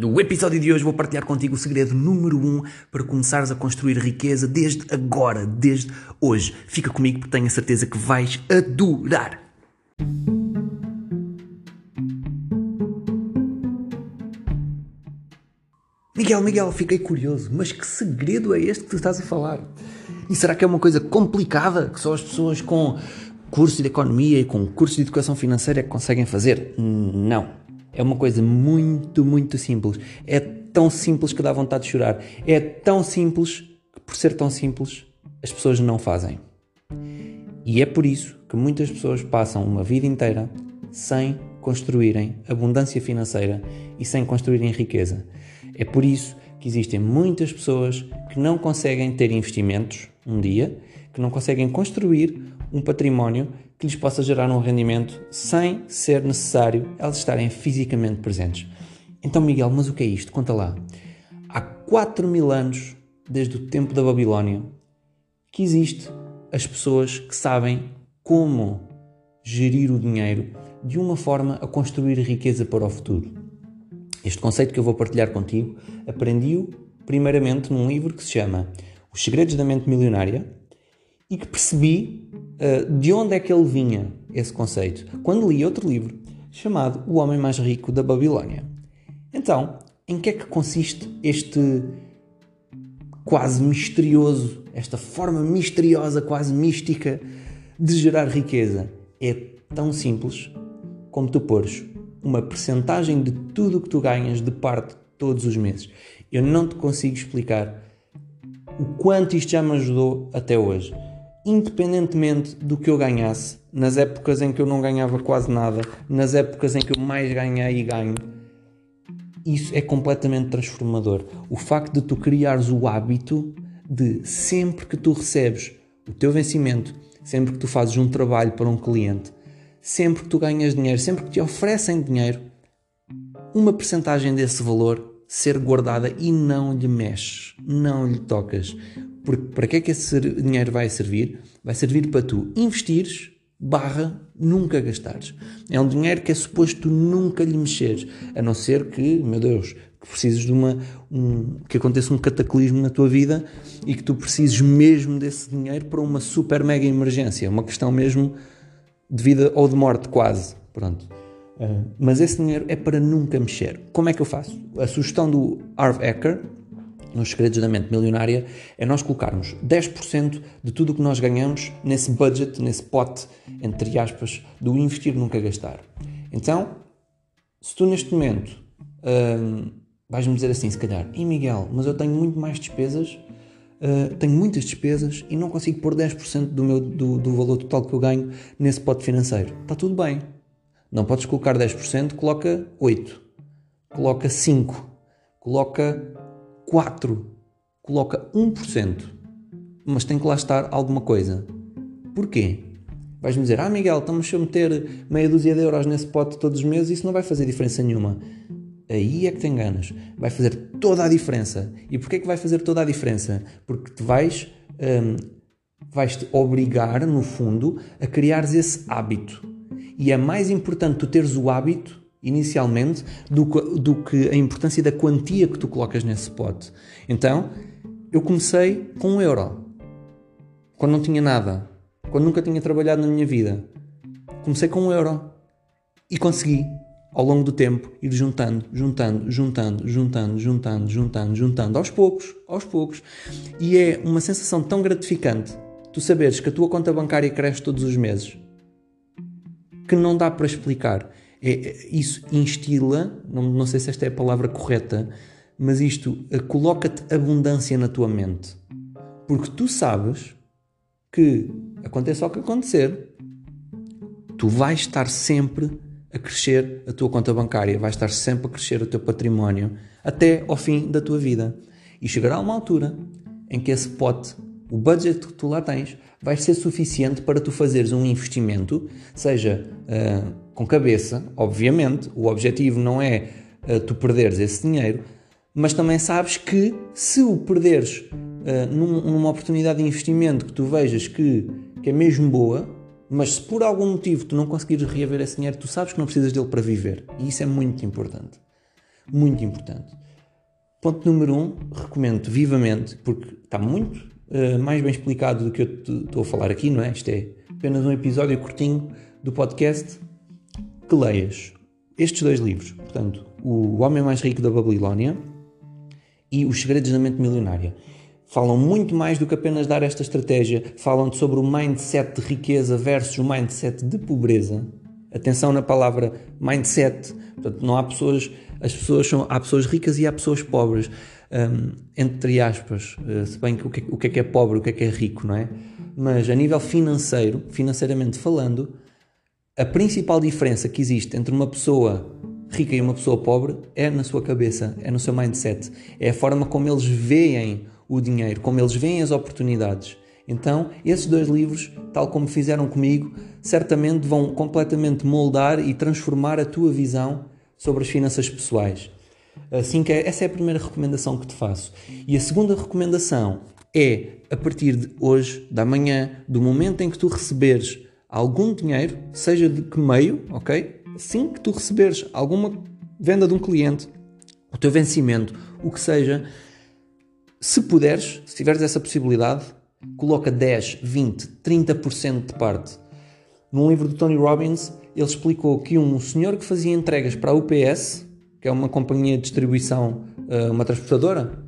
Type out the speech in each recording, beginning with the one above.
No episódio de hoje vou partilhar contigo o segredo número 1 um para começares a construir riqueza desde agora, desde hoje. Fica comigo porque tenho a certeza que vais adorar. Miguel, Miguel, fiquei curioso, mas que segredo é este que tu estás a falar? E será que é uma coisa complicada que só as pessoas com curso de economia e com curso de educação financeira é conseguem fazer? Não. É uma coisa muito, muito simples. É tão simples que dá vontade de chorar. É tão simples que, por ser tão simples, as pessoas não fazem. E é por isso que muitas pessoas passam uma vida inteira sem construírem abundância financeira e sem construírem riqueza. É por isso que existem muitas pessoas que não conseguem ter investimentos um dia, que não conseguem construir um património que lhes possa gerar um rendimento sem ser necessário elas estarem fisicamente presentes. Então, Miguel, mas o que é isto? Conta lá. Há 4 mil anos, desde o tempo da Babilónia, que existe as pessoas que sabem como gerir o dinheiro de uma forma a construir riqueza para o futuro. Este conceito que eu vou partilhar contigo aprendi-o primeiramente num livro que se chama Os Segredos da Mente Milionária e que percebi uh, de onde é que ele vinha, esse conceito, quando li outro livro chamado O Homem Mais Rico da Babilónia. Então, em que é que consiste este quase misterioso, esta forma misteriosa, quase mística de gerar riqueza? É tão simples como tu pôres uma percentagem de tudo o que tu ganhas de parte todos os meses. Eu não te consigo explicar o quanto isto já me ajudou até hoje independentemente do que eu ganhasse, nas épocas em que eu não ganhava quase nada, nas épocas em que eu mais ganhei e ganho, isso é completamente transformador. O facto de tu criares o hábito de sempre que tu recebes o teu vencimento, sempre que tu fazes um trabalho para um cliente, sempre que tu ganhas dinheiro, sempre que te oferecem dinheiro, uma percentagem desse valor ser guardada e não lhe mexes, não lhe tocas. Porque para que é que esse dinheiro vai servir? Vai servir para tu investires barra nunca gastares. É um dinheiro que é suposto tu nunca lhe mexeres, a não ser que, meu Deus, que precises de uma um, que aconteça um cataclismo na tua vida e que tu precises mesmo desse dinheiro para uma super mega emergência, uma questão mesmo de vida ou de morte quase, pronto. Uh, mas esse dinheiro é para nunca mexer. Como é que eu faço? A sugestão do Harv Eker, nos segredos da mente milionária é nós colocarmos 10% de tudo o que nós ganhamos nesse budget, nesse pote, entre aspas, do investir nunca gastar. Então, se tu neste momento hum, vais-me dizer assim, se calhar, e Miguel, mas eu tenho muito mais despesas, uh, tenho muitas despesas e não consigo pôr 10% do, meu, do, do valor total que eu ganho nesse pote financeiro. Está tudo bem. Não podes colocar 10%, coloca 8%, coloca 5%, coloca 4 coloca 1%, mas tem que lá estar alguma coisa. Porquê? Vais-me dizer, ah Miguel, estamos a meter meia dúzia de euros nesse pote todos os meses, isso não vai fazer diferença nenhuma. Aí é que te enganas. Vai fazer toda a diferença. E porquê que vai fazer toda a diferença? Porque te vais, um, vais-te obrigar, no fundo, a criares esse hábito. E é mais importante tu teres o hábito inicialmente do, do que a importância da quantia que tu colocas nesse pote. Então, eu comecei com um euro, quando não tinha nada, quando nunca tinha trabalhado na minha vida. Comecei com um euro e consegui, ao longo do tempo, ir juntando, juntando, juntando, juntando, juntando, juntando, juntando, aos poucos, aos poucos. E é uma sensação tão gratificante tu saberes que a tua conta bancária cresce todos os meses que não dá para explicar. É, é, isso instila, não, não sei se esta é a palavra correta, mas isto eh, coloca-te abundância na tua mente. Porque tu sabes que, aconteça o que acontecer, tu vais estar sempre a crescer a tua conta bancária, vais estar sempre a crescer o teu património até ao fim da tua vida. E chegará uma altura em que esse pote, o budget que tu lá tens, vai ser suficiente para tu fazeres um investimento, seja uh, com cabeça, obviamente, o objetivo não é uh, tu perderes esse dinheiro, mas também sabes que se o perderes uh, num, numa oportunidade de investimento que tu vejas que, que é mesmo boa, mas se por algum motivo tu não conseguires reaver esse dinheiro, tu sabes que não precisas dele para viver. E isso é muito importante. Muito importante. Ponto número um, recomendo vivamente, porque está muito uh, mais bem explicado do que eu estou a falar aqui, não é? Isto é apenas um episódio curtinho do podcast, que leias estes dois livros. Portanto, O Homem Mais Rico da Babilónia e Os Segredos da Mente Milionária. Falam muito mais do que apenas dar esta estratégia, falam sobre o mindset de riqueza versus o mindset de pobreza. Atenção na palavra mindset. Portanto, não há pessoas, as pessoas são, há pessoas ricas e há pessoas pobres. Um, entre aspas, uh, se bem que, o que é que é pobre, o que é que é rico, não é? Mas a nível financeiro, financeiramente falando, a principal diferença que existe entre uma pessoa rica e uma pessoa pobre é na sua cabeça, é no seu mindset, é a forma como eles veem o dinheiro, como eles veem as oportunidades. Então, esses dois livros, tal como fizeram comigo, certamente vão completamente moldar e transformar a tua visão sobre as finanças pessoais. Assim que é, essa é a primeira recomendação que te faço. E a segunda recomendação é a partir de hoje, da manhã, do momento em que tu receberes algum dinheiro, seja de que meio, ok? Assim que tu receberes alguma venda de um cliente, o teu vencimento, o que seja, se puderes, se tiveres essa possibilidade, coloca 10, 20, 30% de parte. Num livro do Tony Robbins, ele explicou que um senhor que fazia entregas para a UPS, que é uma companhia de distribuição, eh, uma transportadora,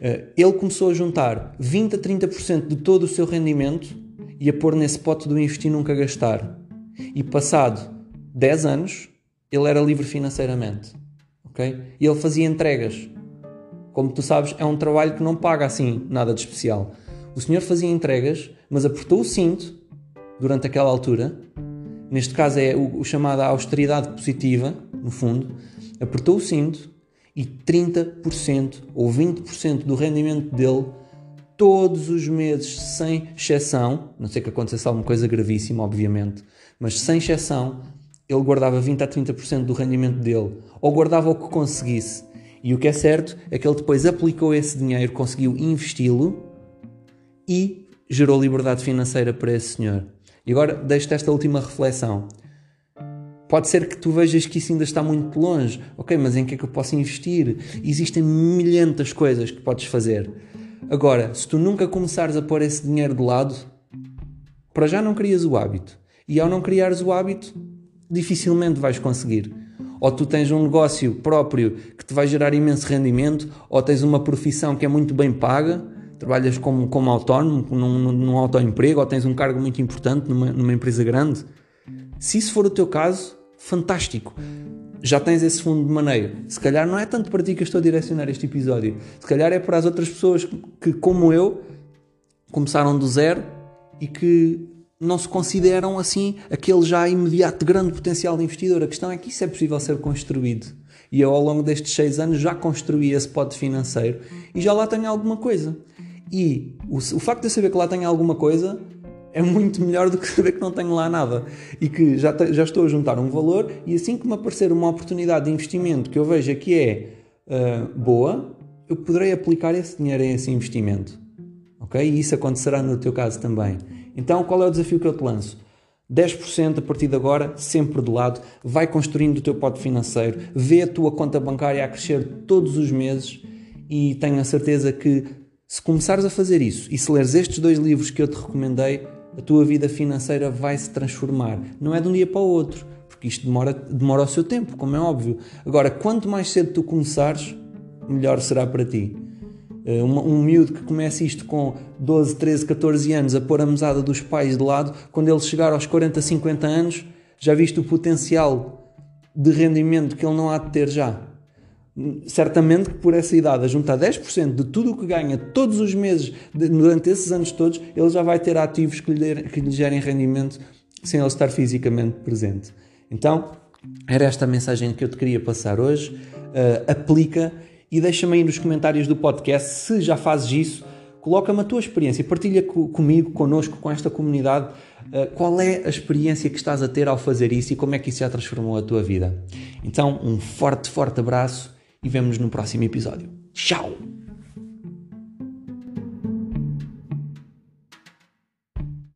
eh, ele começou a juntar 20 a 30% de todo o seu rendimento e a pôr nesse pote do investir nunca gastar. E passado 10 anos, ele era livre financeiramente. Okay? E ele fazia entregas. Como tu sabes, é um trabalho que não paga assim nada de especial. O senhor fazia entregas, mas apertou o cinto durante aquela altura. Neste caso é o, o chamado austeridade positiva, no fundo. Apertou o cinto e 30% ou 20% do rendimento dele todos os meses, sem exceção, não sei que acontecesse alguma coisa gravíssima, obviamente, mas sem exceção, ele guardava 20 a 30% do rendimento dele, ou guardava o que conseguisse. E o que é certo é que ele depois aplicou esse dinheiro, conseguiu investi-lo e gerou liberdade financeira para esse senhor. E agora deixo-te esta última reflexão. Pode ser que tu vejas que isso ainda está muito longe. Ok, mas em que é que eu posso investir? Existem milhentas coisas que podes fazer. Agora, se tu nunca começares a pôr esse dinheiro de lado, para já não crias o hábito. E ao não criares o hábito, dificilmente vais conseguir. Ou tu tens um negócio próprio que te vai gerar imenso rendimento, ou tens uma profissão que é muito bem paga, trabalhas como, como autónomo, num, num autoemprego, ou tens um cargo muito importante numa, numa empresa grande. Se isso for o teu caso, fantástico já tens esse fundo de maneio. Se calhar não é tanto para ti que eu estou a direcionar este episódio. Se calhar é para as outras pessoas que, como eu, começaram do zero e que não se consideram assim aquele já imediato grande potencial de investidor. A questão é que isso é possível ser construído. E eu, ao longo destes seis anos, já construí esse pote financeiro e já lá tenho alguma coisa. E o, o facto de eu saber que lá tenho alguma coisa é muito melhor do que saber que não tenho lá nada e que já, te, já estou a juntar um valor e assim que me aparecer uma oportunidade de investimento que eu veja que é uh, boa, eu poderei aplicar esse dinheiro em esse investimento. Ok? E isso acontecerá no teu caso também. Então, qual é o desafio que eu te lanço? 10% a partir de agora, sempre de lado, vai construindo o teu pote financeiro, vê a tua conta bancária a crescer todos os meses e tenho a certeza que se começares a fazer isso e se leres estes dois livros que eu te recomendei, a tua vida financeira vai se transformar. Não é de um dia para o outro, porque isto demora, demora o seu tempo, como é óbvio. Agora, quanto mais cedo tu começares, melhor será para ti. Eh, um, um miúdo que começa isto com 12, 13, 14 anos a pôr a mesada dos pais de lado, quando ele chegar aos 40, 50 anos, já viste o potencial de rendimento que ele não há de ter já certamente que por essa idade, a juntar 10% de tudo o que ganha todos os meses, durante esses anos todos, ele já vai ter ativos que lhe, que lhe gerem rendimento sem ele estar fisicamente presente. Então, era esta a mensagem que eu te queria passar hoje. Uh, aplica e deixa-me aí nos comentários do podcast se já fazes isso. Coloca-me a tua experiência, partilha comigo, connosco, com esta comunidade, uh, qual é a experiência que estás a ter ao fazer isso e como é que isso já transformou a tua vida. Então, um forte, forte abraço e vemos no próximo episódio. Tchau!